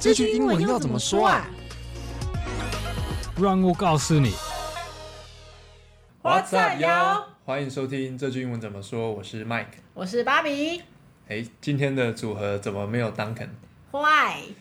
这句英文要怎么说啊？让我告诉你。What's up, yo？欢迎收听这句英文怎么说。我是 Mike，我是芭比。哎，今天的组合怎么没有 Duncan？Why？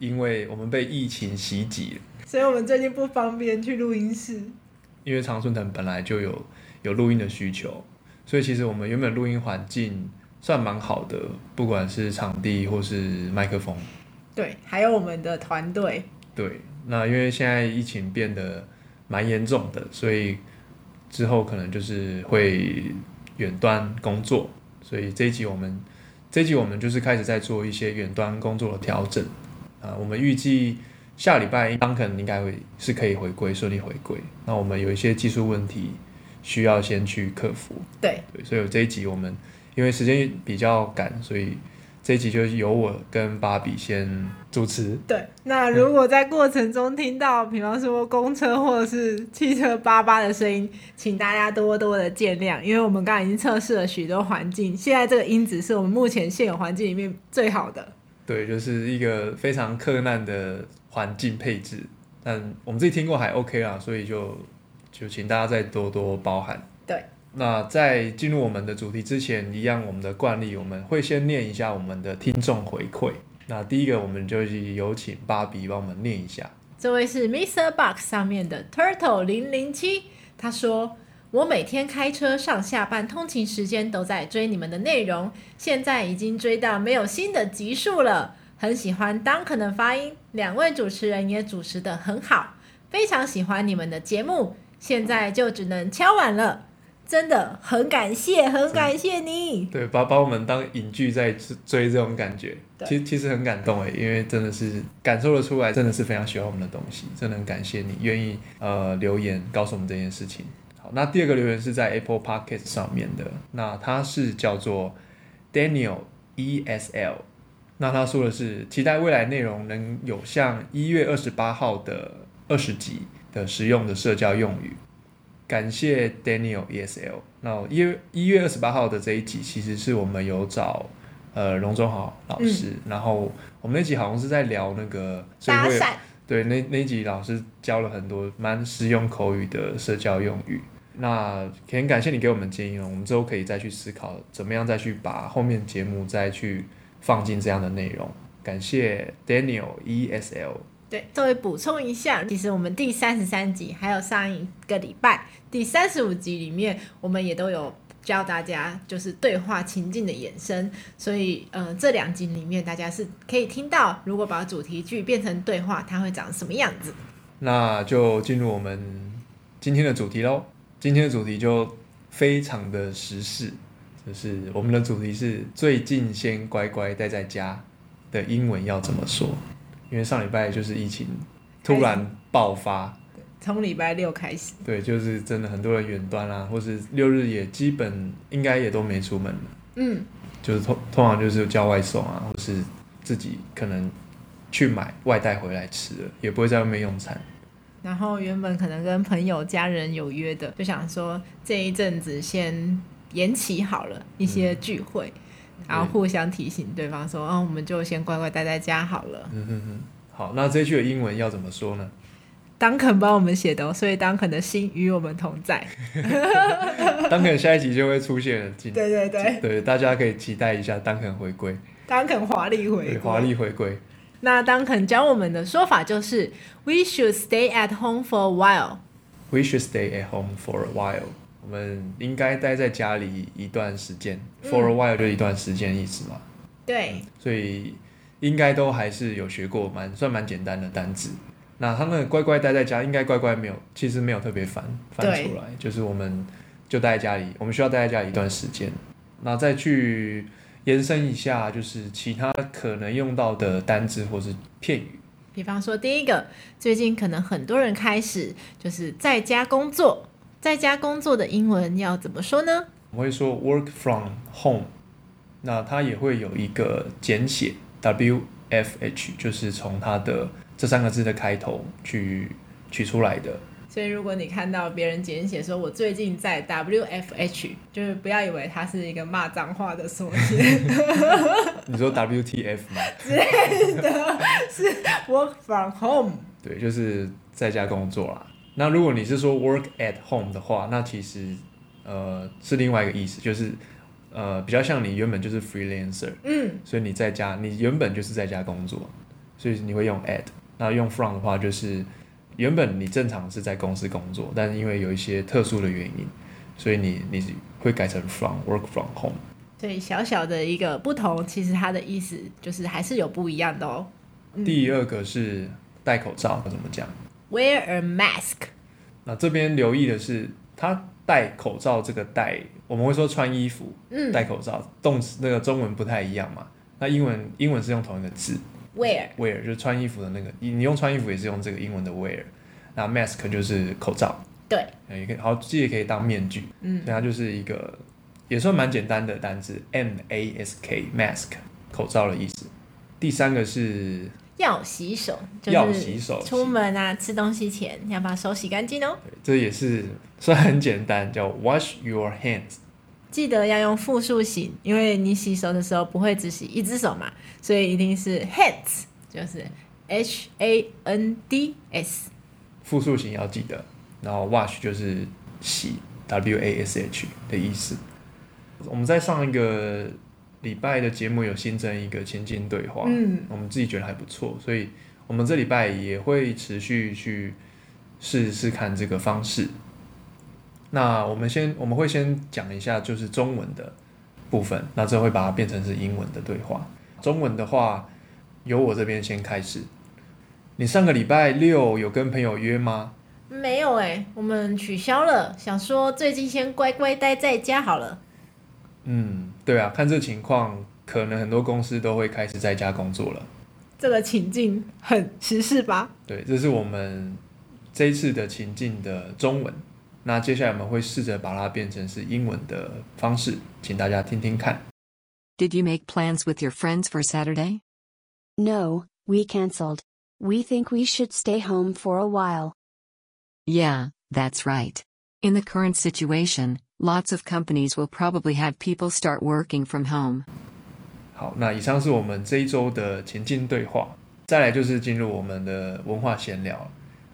因为我们被疫情袭击了，所以我们最近不方便去录音室。因为常春藤本来就有有录音的需求，所以其实我们原本录音环境算蛮好的，不管是场地或是麦克风。对，还有我们的团队。对，那因为现在疫情变得蛮严重的，所以之后可能就是会远端工作，所以这一集我们这一集我们就是开始在做一些远端工作的调整啊。我们预计下礼拜 Duncan 应该会是可以回归，顺利回归。那我们有一些技术问题需要先去克服。对对，所以这一集我们因为时间比较赶，所以。这一集就是由我跟芭比先主持。对，那如果在过程中听到，比方说公车或者是汽车叭叭的声音，请大家多多的见谅，因为我们刚刚已经测试了许多环境，现在这个音质是我们目前现有环境里面最好的。对，就是一个非常克难的环境配置，但我们自己听过还 OK 啦，所以就就请大家再多多包涵。那在进入我们的主题之前，一样我们的惯例，我们会先念一下我们的听众回馈。那第一个，我们就有请芭比帮我们念一下。这位是 Mr. Box 上面的 Turtle 零零七，他说：“我每天开车上下班通勤时间都在追你们的内容，现在已经追到没有新的集数了。很喜欢 Duncan 的发音，两位主持人也主持得很好，非常喜欢你们的节目。现在就只能敲碗了。”真的很感谢，很感谢你。对，把把我们当影剧在追这种感觉，其实其实很感动诶，因为真的是感受得出来，真的是非常喜欢我们的东西，真的很感谢你愿意呃留言告诉我们这件事情。好，那第二个留言是在 Apple Podcast 上面的，那他是叫做 Daniel E S L，那他说的是期待未来内容能有像一月二十八号的二十集的实用的社交用语。感谢 Daniel ESL。那一月一月二十八号的这一集，其实是我们有找呃龙中豪老师，嗯，然后我们那集好像是在聊那个搭讪，对，那那集老师教了很多蛮实用口语的社交用语。那很感谢你给我们建议，我们之后可以再去思考怎么样再去把后面节目再去放进这样的内容。感谢 Daniel ESL。对，作为补充一下，其实我们第三十三集还有上一个礼拜第三十五集里面，我们也都有教大家就是对话情境的衍生，所以呃这两集里面大家是可以听到，如果把主题句变成对话，它会长什么样子。那就进入我们今天的主题喽。今天的主题就非常的时事，就是我们的主题是最近先乖乖待在家的英文要怎么说。因为上礼拜就是疫情突然爆发，从礼拜六开始，对，就是真的很多人远端啦、啊，或是六日也基本应该也都没出门了，嗯，就是通通常就是叫外送啊，或是自己可能去买外带回来吃了，也不会在外面用餐。然后原本可能跟朋友家人有约的，就想说这一阵子先延期好了一些聚会。嗯然后互相提醒对方说，哦，我们就先乖乖待在家好了。嗯哼哼，好，那这句的英文要怎么说呢？当肯帮我们写的、哦，所以当肯的心与我们同在。当肯下一集就会出现，对对对对，大家可以期待一下当肯回归，当肯华丽回归，华丽回归。那当肯教我们的说法就是，We should stay at home for a while。We should stay at home for a while。我们应该待在家里一段时间，嗯，for a while 就一段时间意思嘛。对，所以应该都还是有学过蛮算蛮简单的单字。那他们乖乖待在家，应该乖乖没有，其实没有特别翻翻出来，就是我们就待在家里，我们需要待在家里一段时间。那再去延伸一下，就是其他可能用到的单字或是片语。比方说，第一个，最近可能很多人开始就是在家工作。在家工作的英文要怎么说呢？我会说 work from home，那它也会有一个简写 W F H，就是从它的这三个字的开头去取出来的。所以如果你看到别人简写说我最近在 WFH，就是不要以为它是一个骂脏话的缩写。你说 WTF 吗？之类的，是 Work from Home。对，就是在家工作啦。那如果你是说 Work at Home 的话，那其实呃是另外一个意思，就是呃比较像你原本就是 freelancer，嗯，所以你在家，你原本就是在家工作，所以你会用 at。那用 from 的话，就是原本你正常是在公司工作，但是因为有一些特殊的原因，所以你你会改成 from work from home。对，小小的一个不同，其实它的意思就是还是有不一样的哦。嗯、第二个是戴口罩，怎么讲？Wear a mask。那这边留意的是，他戴口罩这个戴，我们会说穿衣服，嗯，戴口罩，动词那个中文不太一样嘛。那英文英文是用同一个字。wear wear 就是穿衣服的那个，你你用穿衣服也是用这个英文的 wear，那 mask 就是口罩，对，也可以，好，记也可以当面具，嗯，所以它就是一个也算蛮简单的单字，M A S K mask 口罩的意思。第三个是要洗手，要洗手，出门啊吃东西前要把手洗干净哦。这也是算很简单，叫 wash your hands。记得要用复数型，因为你洗手的时候不会只洗一只手嘛，所以一定是 hands，就是 H A N D S。复数型要记得，然后 wash 就是洗 W A S H 的意思。我们在上一个礼拜的节目有新增一个情境对话，嗯，我们自己觉得还不错，所以我们这礼拜也会持续去试试看这个方式。那我们先，我们会先讲一下就是中文的部分，那这会把它变成是英文的对话。中文的话，由我这边先开始。你上个礼拜六有跟朋友约吗？没有欸，我们取消了，想说最近先乖乖待在家好了。嗯，对啊，看这情况，可能很多公司都会开始在家工作了。这个情境很时事吧？对，这是我们这一次的情境的中文。那接下来我们会试着把它变成是英文的方式，请大家听听看。Did you make plans with your friends for Saturday? No, we canceled. We think we should stay home for a while. Yeah, that's right. In the current situation, lots of companies will probably have people start working from home. 好，那以上是我们这一周的前进对话，再来就是进入我们的文化闲聊。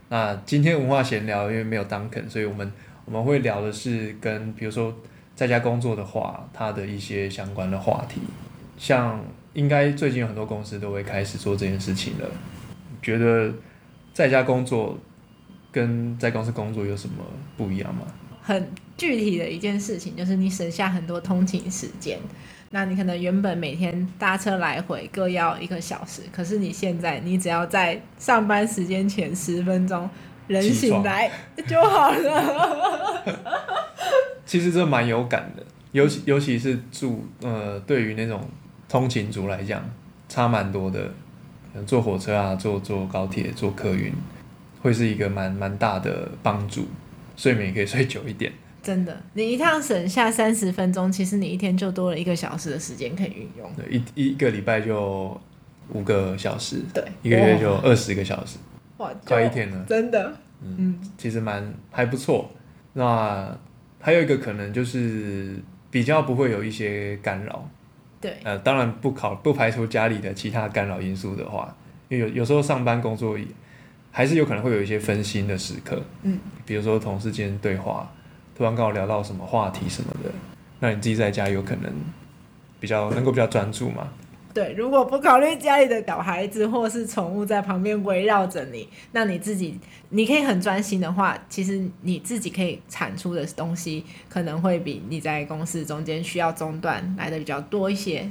那今天文化闲聊，因为没有 Duncan，所以我们我们会聊的是跟比如说在家工作的话，它的一些相关的话题。像应该最近有很多公司都会开始做这件事情了。觉得在家工作跟在公司工作有什么不一样吗？很具体的一件事情，就是你省下很多通勤时间。那你可能原本每天搭车来回各要一个小时，可是你现在你只要在上班时间前十分钟人醒来就好了。其实这蛮有感的，尤其尤其是住呃，对于那种通勤族来讲，差蛮多的。坐火车啊，坐坐高铁，坐客运，会是一个蛮蛮大的帮助。睡眠也可以睡久一点。真的，你一趟省下三十分钟，其实你一天就多了一个小时的时间可以运用。对，一一个礼拜就五个小时，对，一个月就二十个小时，哇，快一天了。真的，嗯，嗯其实蛮还不错。那还有一个可能就是比较不会有一些干扰。对，呃，当然不考不排除家里的其他干扰因素的话，因为有有时候上班工作还是有可能会有一些分心的时刻。嗯，比如说同事间对话。突然跟我聊到什么话题什么的，那你自己在家有可能比较能够比较专注吗？对，如果不考虑家里的小孩子或是宠物在旁边围绕着你，那你自己你可以很专心的话，其实你自己可以产出的东西可能会比你在公司中间需要中断来的比较多一些。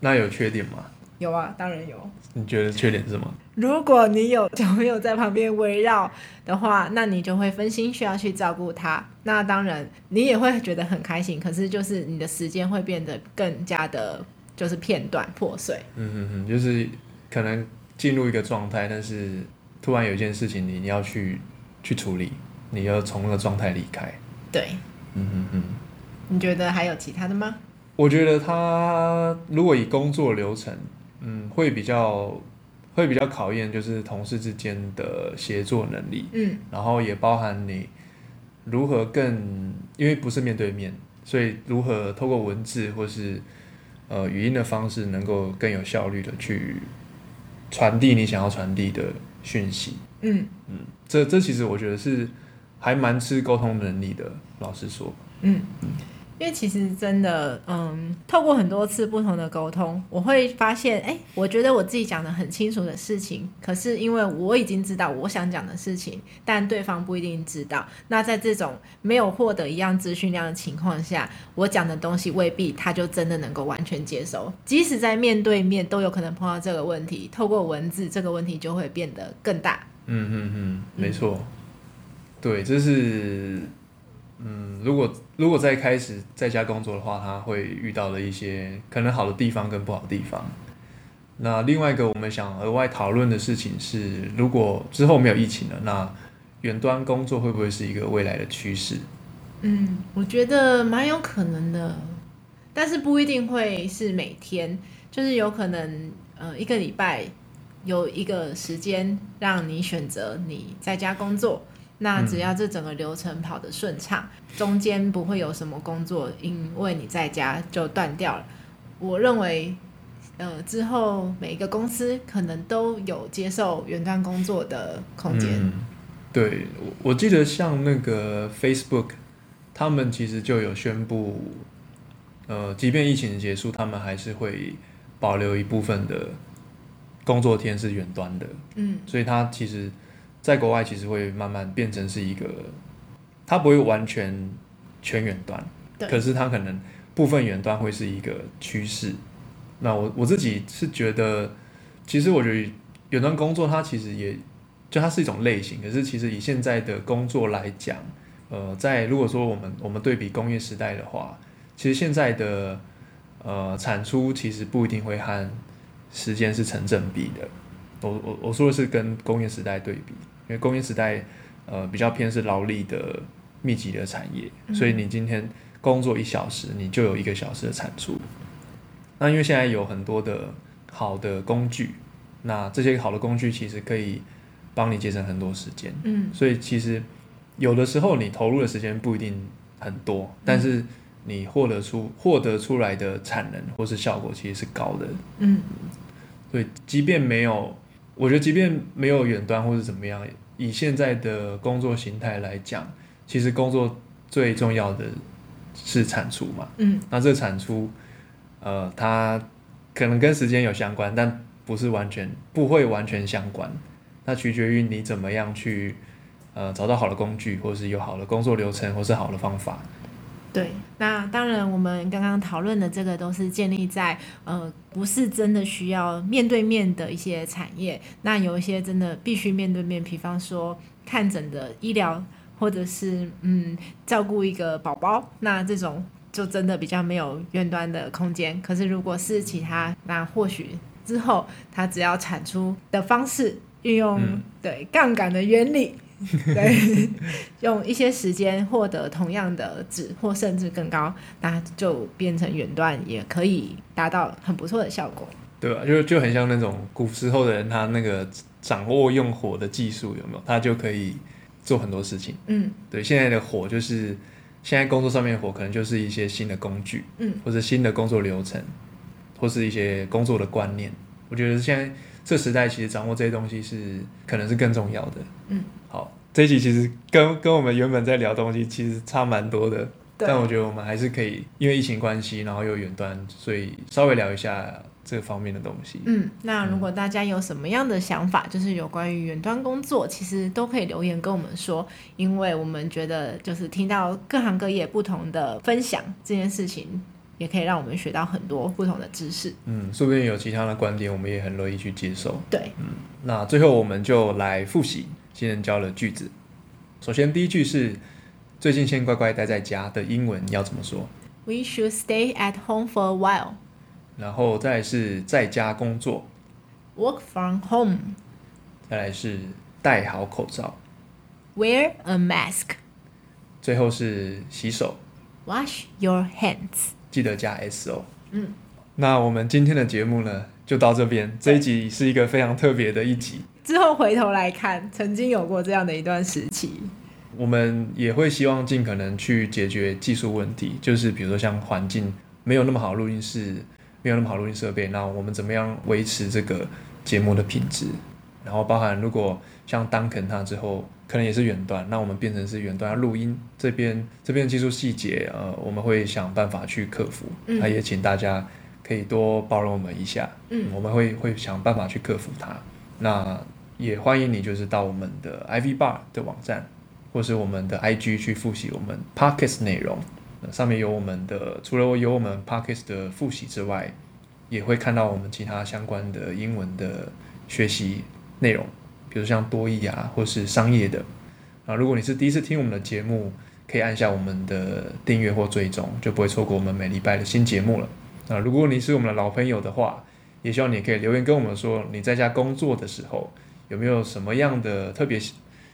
那有缺点吗？有啊，当然有。你觉得缺点是什么？如果你有小朋友在旁边围绕的话，那你就会分心，需要去照顾他。那当然，你也会觉得很开心，可是就是你的时间会变得更加的，就是片段破碎。嗯嗯嗯，就是可能进入一个状态，但是突然有一件事情你你要去去处理，你要从那个状态离开。对，嗯嗯嗯。你觉得还有其他的吗？我觉得他如果以工作流程，嗯，会比较会比较考验就是同事之间的协作能力，嗯，然后也包含你如何更，因为不是面对面，所以如何透过文字或是呃语音的方式，能够更有效率的去传递你想要传递的讯息，嗯。嗯，这这其实我觉得是还蛮吃沟通能力的，老实说，嗯。嗯因为其实真的，嗯，透过很多次不同的沟通，我会发现，哎，我觉得我自己讲的很清楚的事情，可是因为我已经知道我想讲的事情，但对方不一定知道。那在这种没有获得一样资讯量的情况下，我讲的东西未必他就真的能够完全接收。即使在面对面，都有可能碰到这个问题。透过文字，这个问题就会变得更大。嗯嗯嗯，没错，对，这是。嗯，如果如果在开始在家工作的话，他会遇到的一些可能好的地方跟不好的地方。那另外一个我们想额外讨论的事情是，如果之后没有疫情了，那远端工作会不会是一个未来的趋势？嗯，我觉得蛮有可能的，但是不一定会是每天，就是有可能呃一个礼拜有一个时间让你选择你在家工作。那只要这整个流程跑得顺畅，嗯、中间不会有什么工作因为你在家就断掉了。我认为，呃，之后每一个公司可能都有接受远端工作的空间。嗯、对，我记得像那个 Facebook，他们其实就有宣布，呃，即便疫情结束，他们还是会保留一部分的工作天是远端的。嗯，所以他其实。在国外其实会慢慢变成是一个，它不会完全全远端，对可是它可能部分远端会是一个趋势。那我我自己是觉得，其实我觉得远端工作它其实也就它是一种类型，可是其实以现在的工作来讲，呃，在如果说我们我们对比工业时代的话，其实现在的呃产出其实不一定会和时间是成正比的。我我我说的是跟工业时代对比。因为工业时代，呃，比较偏是劳力的密集的产业，嗯、所以你今天工作一小时，你就有一个小时的产出。那因为现在有很多的好的工具，那这些好的工具其实可以帮你节省很多时间。嗯，所以其实有的时候你投入的时间不一定很多，嗯、但是你获得出获得出来的产能或是效果其实是高的。嗯，所以即便没有。我觉得，即便没有远端或是怎么样，以现在的工作形态来讲，其实工作最重要的是产出嘛。嗯，那这个产出，呃，它可能跟时间有相关，但不是完全不会完全相关。那取决于你怎么样去，呃，找到好的工具，或是有好的工作流程，或是好的方法。对，那当然，我们刚刚讨论的这个都是建立在呃，不是真的需要面对面的一些产业。那有一些真的必须面对面，比方说看诊的医疗，或者是嗯照顾一个宝宝，那这种就真的比较没有远端的空间。可是如果是其他，那或许之后它只要产出的方式运用、嗯、对杠杆的原理。对，用一些时间获得同样的值，或甚至更高，那就变成远端，也可以达到很不错的效果。对吧？就就很像那种古时候的人，他那个掌握用火的技术有没有？他就可以做很多事情。嗯，对，现在的火就是现在工作上面的火，可能就是一些新的工具，嗯，或者新的工作流程，或是一些工作的观念。我觉得现在这时代其实掌握这些东西是可能是更重要的。嗯。好，这一集其实跟跟我们原本在聊东西其实差蛮多的，但我觉得我们还是可以，因为疫情关系，然后又远端，所以稍微聊一下这方面的东西。嗯，那如果大家有什么样的想法，嗯、就是有关于远端工作，其实都可以留言跟我们说，因为我们觉得就是听到各行各业不同的分享这件事情，也可以让我们学到很多不同的知识。嗯，说不定有其他的观点，我们也很乐意去接受。对，嗯，那最后我们就来复习。新人教的句子，首先第一句是最近先乖乖待在家的英文要怎么说？We should stay at home for a while。然后再来是在家工作，Work from home。再来是戴好口罩，Wear a mask。最后是洗手，Wash your hands。记得加 S 哦。嗯，那我们今天的节目呢，就到这边，这一集是一个非常特别的一集。之后回头来看，曾经有过这样的一段时期。我们也会希望尽可能去解决技术问题，就是比如说像环境没有那么好，录音室没有那么好录音设备，那我们怎么样维持这个节目的品质？然后包含如果像 Duncan 他之后可能也是远端，那我们变成是远端录音这边这边技术细节，呃，我们会想办法去克服。那、嗯、也请大家可以多包容我们一下，嗯，我们会会想办法去克服它。那也欢迎你就是到我们的 iV Bar 的网站。或是我们的 IG 去复习我们 Podcast 内容，上面有我们的，除了有我们 Podcast 的复习之外，也会看到我们其他相关的英文的学习内容，比如像多益啊，或是商业的。啊，如果你是第一次听我们的节目，可以按下我们的订阅或追踪，就不会错过我们每礼拜的新节目了。啊，如果你是我们的老朋友的话，也希望你可以留言跟我们说，你在家工作的时候有没有什么样的特别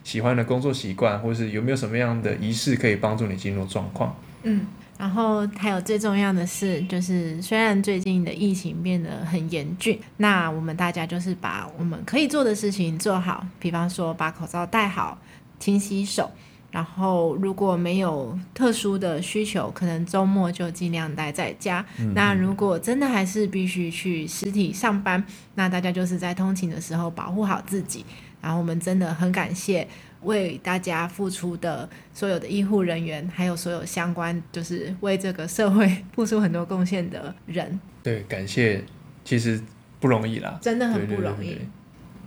喜欢的工作习惯，或是有没有什么样的仪式可以帮助你进入状况？嗯，然后还有最重要的是，就是虽然最近的疫情变得很严峻，那我们大家就是把我们可以做的事情做好，比方说把口罩戴好、勤洗手，然后如果没有特殊的需求，可能周末就尽量待在家。嗯。那如果真的还是必须去实体上班，那大家就是在通勤的时候保护好自己。然后我们真的很感谢为大家付出的所有的医护人员，还有所有相关就是为这个社会付出很多贡献的人。对，感谢，其实不容易啦，真的很不容易。对对对对。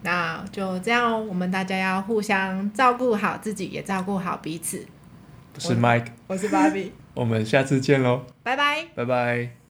那就这样，哦我们大家要互相照顾好自己，也照顾好彼此。我是 Mike，我是 Barbie，我们下次见喽，拜拜，拜拜。